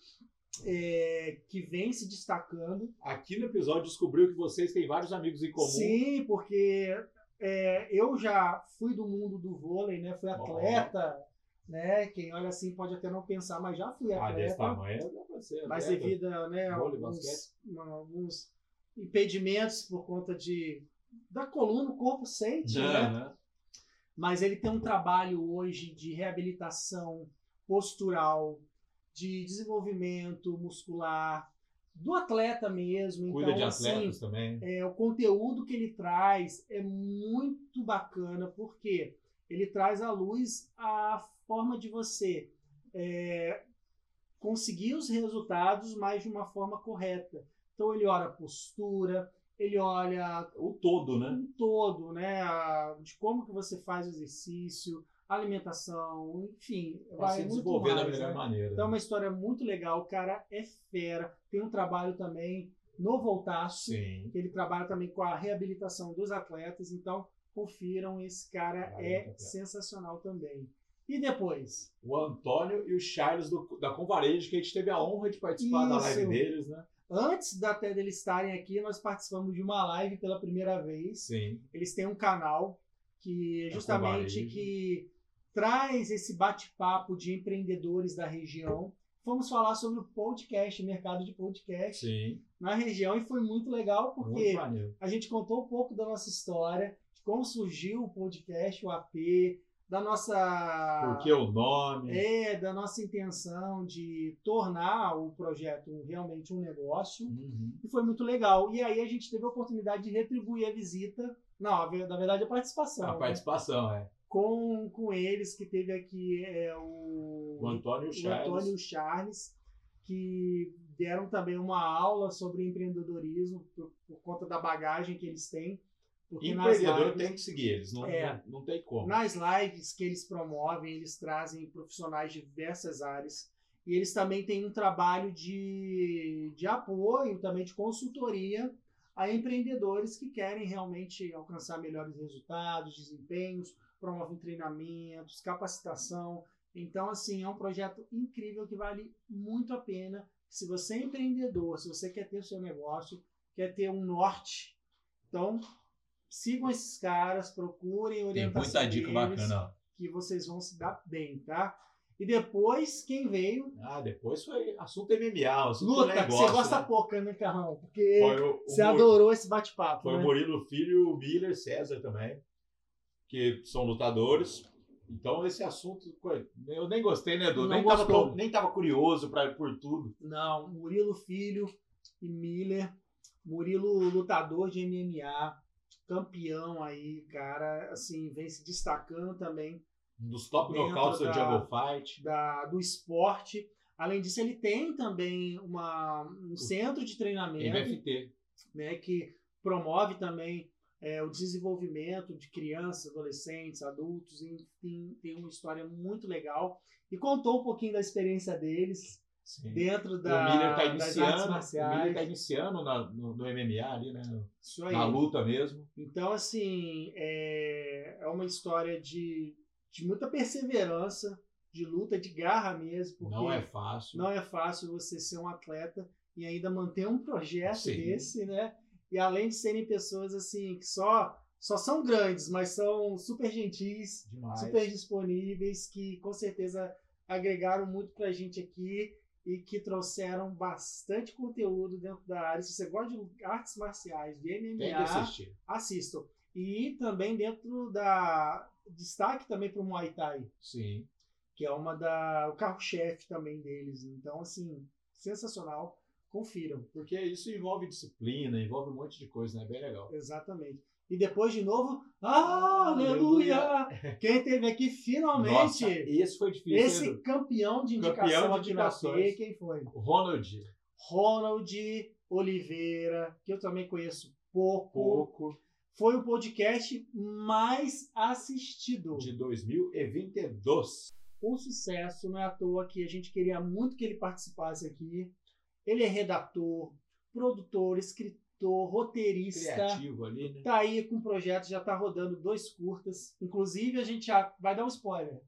é, que vem se destacando. Aqui no episódio descobriu que vocês têm vários amigos em comum. Sim, porque é, eu já fui do mundo do vôlei, né? Fui atleta. Né? Quem olha assim pode até não pensar, mas já fui Ah, desse atleta. tamanho dá pra ser. mas atleta. devido a né, Vôlei, alguns, alguns impedimentos por conta de da coluna, o corpo sente, né? Aham. Mas ele tem um trabalho hoje de reabilitação postural, de desenvolvimento muscular, do atleta mesmo. Cuida então, de assim, atletas também. é, o conteúdo que ele traz é muito bacana, porque ele traz à luz a forma de você é, conseguir os resultados, mas de uma forma correta. Então ele olha a postura, ele olha O todo, né? um todo, né, a- de como que você faz o exercício, alimentação, enfim, Pra vai se desenvolver da mais, melhor né? maneira. Então é uma história muito legal, o cara é fera, tem um trabalho também no Voltaço, Sim. ele trabalha também com a reabilitação dos atletas, então confiram, esse cara é pena. sensacional também. E depois? O Antônio e o Charles do, da Convarejo, que a gente teve a honra de participar da live Isso. deles, né? Antes da até deles estarem aqui, nós participamos de uma live pela primeira vez. Sim. Eles têm um canal que É justamente Convarejo. que traz esse bate-papo de empreendedores da região. Fomos falar sobre o podcast, o mercado de podcast Sim. na região e foi muito legal porque Muito a gente contou um pouco da nossa história, de como surgiu o podcast, o AP, da nossa Por que o nome? é da nossa intenção de tornar o projeto realmente um negócio. Uhum. E foi muito legal. E aí a gente teve a oportunidade de retribuir a visita. Não, na verdade a participação. A né? participação, é. Com, com eles, que teve aqui é, o, O Antônio o Charles. Antônio Charles, que deram também uma aula sobre empreendedorismo por, por conta da bagagem que eles têm. Porque Empreendedor lives, tem que seguir eles, não, É. não, não tem como. nas lives que eles promovem, eles trazem profissionais de diversas áreas. E eles também têm um trabalho de, de apoio, também de consultoria a empreendedores que querem realmente alcançar melhores resultados, desempenhos, promovem treinamentos, capacitação. Então, assim, é um projeto incrível que vale muito a pena. Se você é empreendedor, se você quer ter o seu negócio, quer ter um norte, então sigam esses caras, procurem Tem orientação muita dica deles, bacana. que vocês vão se dar bem, tá? E depois, quem veio? Ah, depois foi assunto MMA, assunto Luta, negócio. você gosta né? pouco, né, Carrão? Porque Foi o, o você Mur- adorou esse bate-papo. Foi né? o Murilo Filho, o Miller, César também, que são lutadores. Então esse assunto, eu nem gostei, né, Edu? Nem tava, tão- nem tava curioso pra, por tudo. Não, Murilo Filho e Miller. Murilo lutador de MMA, campeão aí, cara, assim, vem se destacando também Um dos top knockouts do Jungle Fight. da, do esporte. Além disso, ele tem também uma, um centro de treinamento MFT. né, que promove também é, o desenvolvimento de crianças, adolescentes, adultos, enfim, tem uma história muito legal. E contou um pouquinho da experiência deles Sim. dentro o da, Miller tá das artes iniciando, o Miller tá iniciando na- no, no MMA ali, né? Isso aí. Na luta mesmo. Então, assim, é, é uma história de, de muita perseverança, de luta, de garra mesmo, porque Não é fácil. não é fácil você ser um atleta e ainda manter um projeto Sim. desse, né? E além de serem pessoas, assim, que só, só são grandes, mas são super gentis, Demais. super disponíveis, que com certeza agregaram muito pra gente aqui e que trouxeram bastante conteúdo dentro da área. Se você gosta de artes marciais, de MMA, assistam. E também dentro da. Destaque também para o Muay Thai, Sim. que é uma da. o carro-chefe também deles. Então, assim, sensacional. Confiram. Porque isso envolve disciplina, envolve um monte de coisa, né? Bem legal. Exatamente. E depois, de novo, ah, aleluia! Quem teve aqui finalmente Nossa, esse foi difícil. hein, esse Edu? campeão de indicação Campeão de aqui na indicações. P, quem foi? Ronald, Ronald Oliveira, que eu também conheço pouco. pouco, Foi o podcast mais assistido. de 2022. um sucesso, não é à toa que a gente queria muito que ele participasse aqui. Ele é redator, produtor, escritor, roteirista. Criativo ali, né? Tá aí com o projeto, já tá rodando dois curtas. Inclusive, a gente já vai dar um spoiler.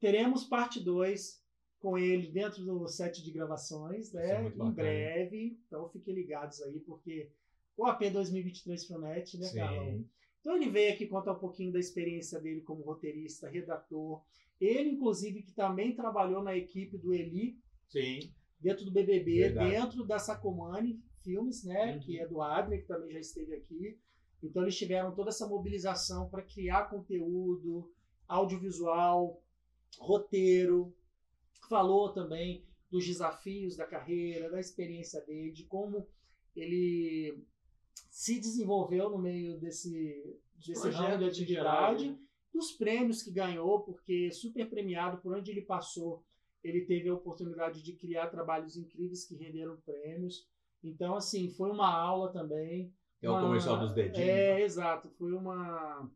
Teremos parte 2 com ele dentro do set de gravações, é né? muito Em bacana. breve. Então fiquem ligados aí, porque o AP 2023 promete, né, Carlão? Então ele veio aqui contar um pouquinho da experiência dele como roteirista, redator. Ele, inclusive, que também trabalhou na equipe do Eli, Sim. dentro do BBB, Verdade. dentro da Sacomani Filmes, né? Uhum. Que é do Adler, que também já esteve aqui. Então eles tiveram toda essa mobilização para criar conteúdo, audiovisual, roteiro. Falou também dos desafios da carreira, da experiência dele, de como ele se desenvolveu no meio desse, desse ramo de atividade né? dos prêmios que ganhou, porque super premiado por onde ele passou, ele teve a oportunidade de criar trabalhos incríveis que renderam prêmios. Então, assim, foi uma aula também. É o comercial dos dedinhos. É, né? exato. Foi uma,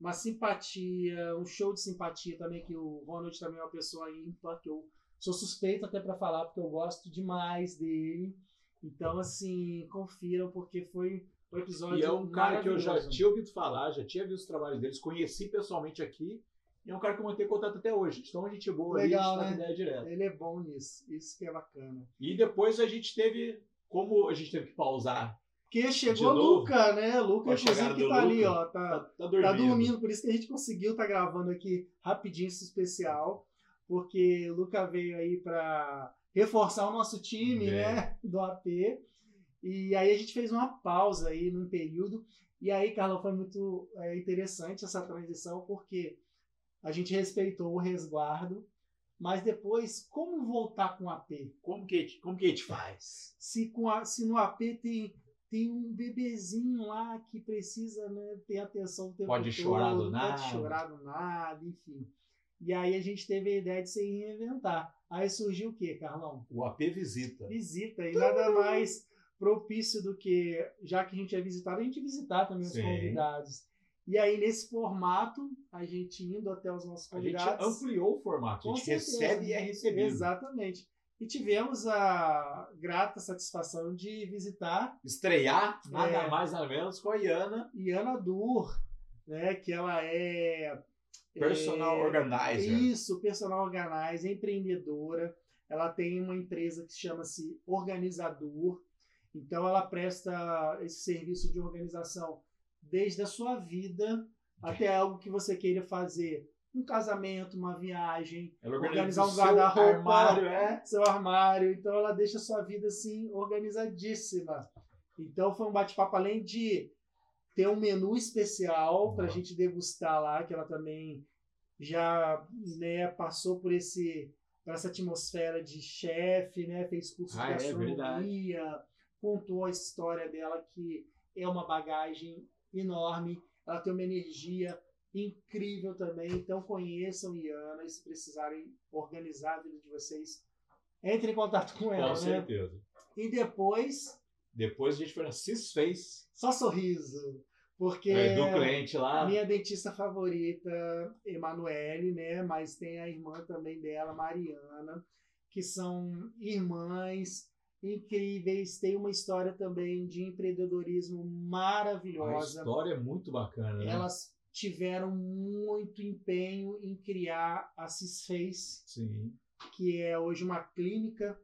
uma simpatia, um show de simpatia também, que o Ronald também é uma pessoa ímpar, que eu sou suspeito até para falar, porque eu gosto demais dele. Então, assim, confiram, porque foi um episódio E é um cara que eu já tinha ouvido falar, já tinha visto os trabalhos deles, conheci pessoalmente aqui. E é um cara que eu mantenho contato até hoje. Então a gente boa Legal, ali, a gente né? ideia direto. Ele é bom nisso. Isso que é bacana. E depois a gente teve. Como a gente teve que pausar, Porque chegou o? Luca, né? Luca, inclusive, que tá ali, Luca. ó. tá, Tá, tá tá dormindo. dormindo, por isso que a gente conseguiu tá gravando aqui rapidinho esse especial. Porque o Luca veio aí pra reforçar o nosso time, É. né? (laughs) Do AP. E aí a gente fez uma pausa aí num período. E aí, Carlão, foi muito é, interessante essa transição, porque a gente respeitou o resguardo. Mas depois, como voltar com o AP? Como que, a gente- como que a gente faz? se, com a, se no AP tem, tem um bebezinho lá que precisa né, ter atenção o tempo Pode todo, chorar do pode nada. chorar do nada, enfim. E aí a gente teve a ideia de se reinventar. Aí surgiu o quê, Carlão? O AP visita. Visita. E nada mais propício do que, já que a gente é visitado, a gente visitar também os Sim. convidados. E aí, nesse formato, a gente indo até os nossos A gente convidados. ampliou o formato. A gente certeza. recebe e é recebido. Exatamente. E tivemos a grata satisfação de visitar Estrear, nada É. mais nada menos, com a Iana, Iana Dur, né, que ela é personal é, organizer. Isso, personal organizer, empreendedora. Ela tem uma empresa que chama-se Organizador. Então ela presta esse serviço de organização desde a sua vida até algo que você queira fazer um casamento, uma viagem, Ela organizar um guarda-roupa, é. (laughs) seu armário. Então ela deixa a sua vida assim organizadíssima. Então foi um bate-papo além de ter um menu especial para a gente degustar lá, que ela também já né, passou por esse por essa atmosfera de chefe, né, fez curso Ah, é de verdade. gastronomia, contou a história dela que é uma bagagem enorme, ela tem uma energia incrível também, então conheçam Iana e se precisarem organizar a vida de vocês, entre em contato com ela, Com né? certeza. E depois, Depois a gente foi na Cisface, só sorriso, porque é, do cliente lá. minha dentista favorita, Emanuele, né? Mas tem a irmã também dela, Mariana, que são irmãs incríveis, tem uma história também de empreendedorismo A maravilhosa. história é muito bacana, né? Elas tiveram muito empenho em criar a Cisface, Sim. que é hoje uma clínica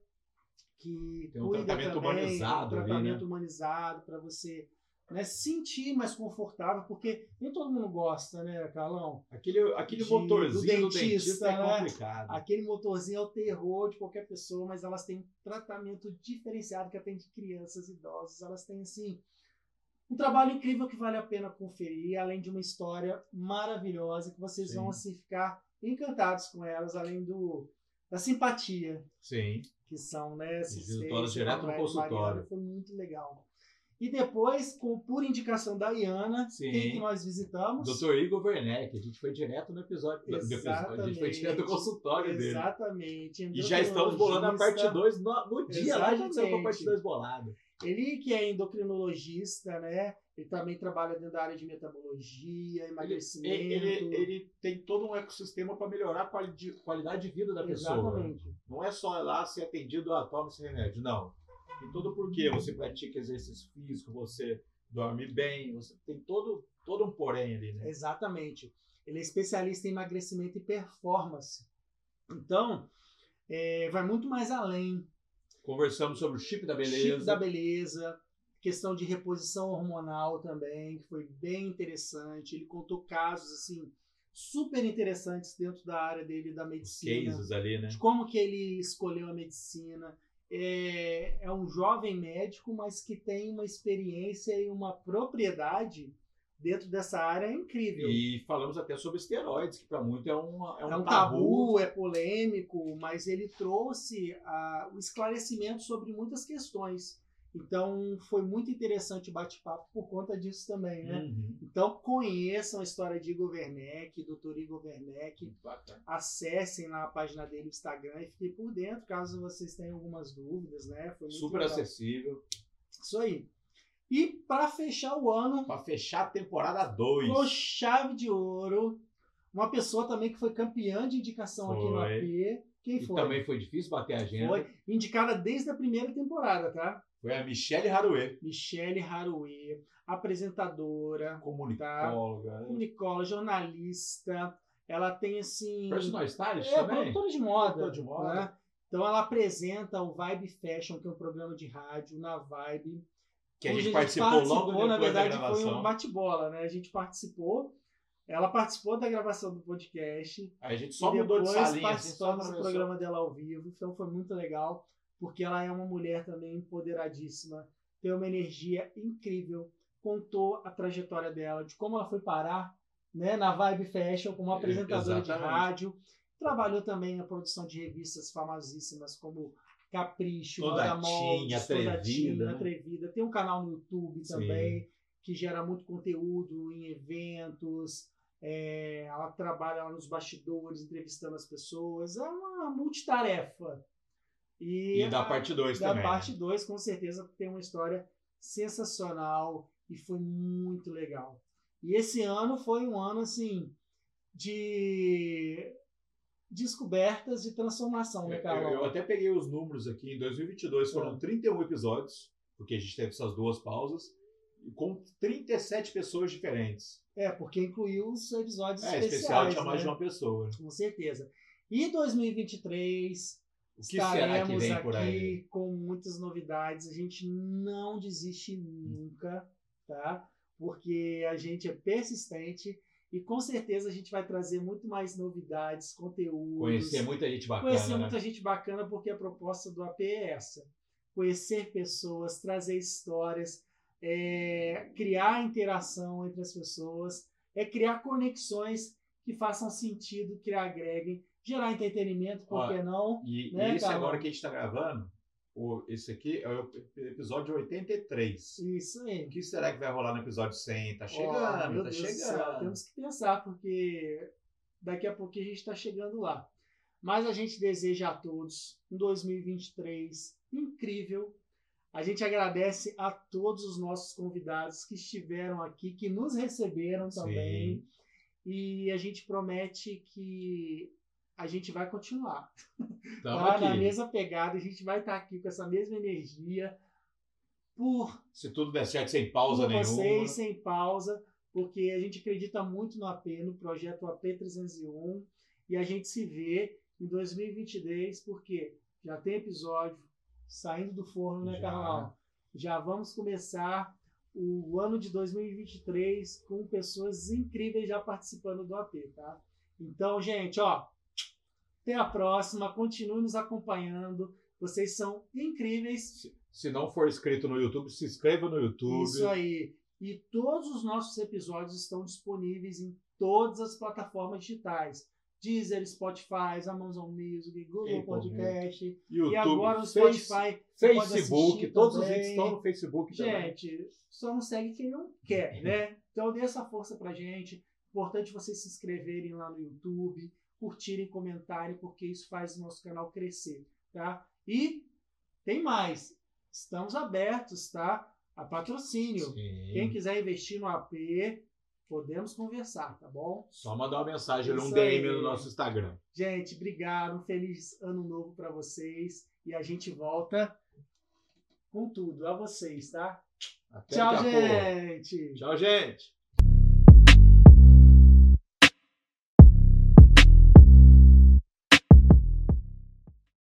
que Tem um cuida tratamento também, humanizado um ali, tratamento né? humanizado para você né, se sentir mais confortável, porque nem todo mundo gosta, né, Carlão? Aquele, aquele De- motorzinho do do dentista, dentista, é né? complicado. Aquele motorzinho é o terror de qualquer pessoa, mas elas têm um tratamento diferenciado que atende crianças, idosos. Elas têm, assim, um trabalho incrível que vale a pena conferir, além de uma história maravilhosa que vocês Sim. vão, assim, ficar encantados com elas, além do da simpatia Sim. que são, né? esses direto no consultório. Mariana, foi muito legal. E depois, com, por indicação da Iana, Sim. quem que nós visitamos? Dr. Igor Werneck, a gente foi direto no episódio. episódio, a gente foi direto no consultório dele. Exatamente. E já estamos bolando a parte endocrinologista. 2 no, no dia lá, a gente saiu com a parte Exatamente. 2 bolada. Ele que é endocrinologista, né? Ele também trabalha dentro da área de metabologia, Ele, emagrecimento. ele, ele tem todo um ecossistema para melhorar a quali- de- qualidade de vida da pessoa. Exatamente. Não é só ir lá ser atendido, ah, toma esse remédio. Não. Tem todo porquê. Você pratica exercício físico, você dorme bem, você tem todo, todo um porém ali, né? Exatamente. Ele é especialista em emagrecimento e performance. Então, é, vai muito mais além. Conversamos sobre o chip da beleza. Chip da beleza, questão de reposição hormonal também, que foi bem interessante. Ele contou casos assim super interessantes dentro da área dele da medicina, Cases ali, né? de como que ele escolheu a medicina. É, é um jovem médico, mas que tem uma experiência e uma propriedade dentro dessa área incrível. E falamos até sobre esteroides, que para muito é um, é um, é um tabu. tabu, é polêmico, mas ele trouxe ah, o esclarecimento sobre muitas questões. Então foi muito interessante o bate-papo por conta disso também, né? Uhum. Então conheçam a história de Igor Werneck, Dr. Igor Werneck, acessem lá a página dele no Instagram e fiquem por dentro caso vocês tenham algumas dúvidas, né? Foi muito Super legal. acessível. Isso aí. E para fechar o ano, Para fechar a temporada 2. com chave de ouro, uma pessoa também que foi campeã de indicação aqui no Foi. AP. Quem E foi? também foi difícil bater a agenda. Foi indicada desde a primeira temporada, tá? Foi a Michelle Harouet, Michelle Harouet, apresentadora, comunicóloga, comunicóloga, jornalista. Ela tem assim. personal stylist é, também. produtora de moda. Produtora de moda. né? Então ela apresenta o Vibe Fashion, que é um programa de rádio na Vibe. Que a onde gente participou, logo depois na verdade, da foi gravação. um bate-bola, né? A gente participou. Ela participou da gravação do podcast. Aí a gente só mudou de depois salinha, assim, só participamos do programa dela ao vivo, então foi muito legal, porque ela é uma mulher também empoderadíssima, tem uma energia incrível, contou a trajetória dela, de como ela foi parar né, na Vibe Fashion como apresentadora de rádio, trabalhou também na produção de revistas famosíssimas como Capricho, Toda Moldes, Toda Atrevida, né? Atrevida, tem um canal no YouTube Sim. também, que gera muito conteúdo em eventos, é, ela trabalha lá nos bastidores, entrevistando as pessoas. É uma multitarefa. E, E da a- parte 2 da também. parte 2, com certeza, tem uma história sensacional e foi muito legal. E esse ano foi um ano, assim, de descobertas de transformação, né, Eu, Carol? eu até peguei os números aqui. Em 2022 foram É. 31 episódios, porque a gente teve essas duas pausas, com 37 pessoas diferentes. É, porque incluiu os episódios É, especiais, especial tinha mais né? de uma pessoa. Com certeza. E 2023 O que será que estaremos vem por aí? aqui com muitas novidades. A gente não desiste nunca, tá? Porque a gente é persistente E com certeza a gente vai trazer muito mais novidades, conteúdos. Conhecer muita gente bacana. Conhecer né? muita gente bacana, porque a proposta do AP é essa: conhecer pessoas, trazer histórias, é, criar interação entre as pessoas, é criar conexões que façam sentido, que agreguem, gerar entretenimento, por que não? E, Né, e esse Carlão? agora que a gente está gravando, o, esse aqui é o episódio 83. Isso aí. O que será que vai rolar no episódio 100? Tá chegando, meu tá Deus do céu, chegando. Temos que pensar, porque daqui a pouquinho a gente está chegando lá. Mas a gente deseja a todos um 2023 incrível. A gente agradece a todos os nossos convidados que estiveram aqui, que nos receberam também. Sim. E a gente promete que a gente vai continuar. Tamo tá? Na mesma pegada, a gente vai estar aqui com essa mesma energia por Se tudo der certo, sem pausa por nenhuma. vocês, sem pausa, porque a gente acredita muito no AP, no projeto AP 301, e a gente se vê em 2022, porque já tem episódio saindo do forno, né, Já. Carlão? Já vamos começar o ano de 2023 com pessoas incríveis já participando do AP, tá? Então, gente, ó, até a próxima, continue nos acompanhando. Vocês são incríveis. Se não for inscrito no YouTube, se inscreva no YouTube. Isso aí. E todos os nossos episódios estão disponíveis em todas as plataformas digitais. Deezer, Spotify, Amazon Music, Google Apple Podcast. YouTube, e agora o Spotify. Facebook, todos os também. vídeos estão no Facebook também. Gente, só não segue quem não quer, né? (laughs) Então dê essa força pra gente. Importante vocês se inscreverem lá no YouTube, curtirem, comentarem, porque isso faz o nosso canal crescer, tá? E tem mais. Estamos abertos, tá? A patrocínio. Sim. Quem quiser investir no AP, podemos conversar, tá bom? Só mandar uma mensagem num DM aí. no nosso Instagram. Gente, obrigado. Um feliz ano novo pra vocês. E a gente volta com tudo. A vocês, tá? Até Tchau, gente! Tchau, gente.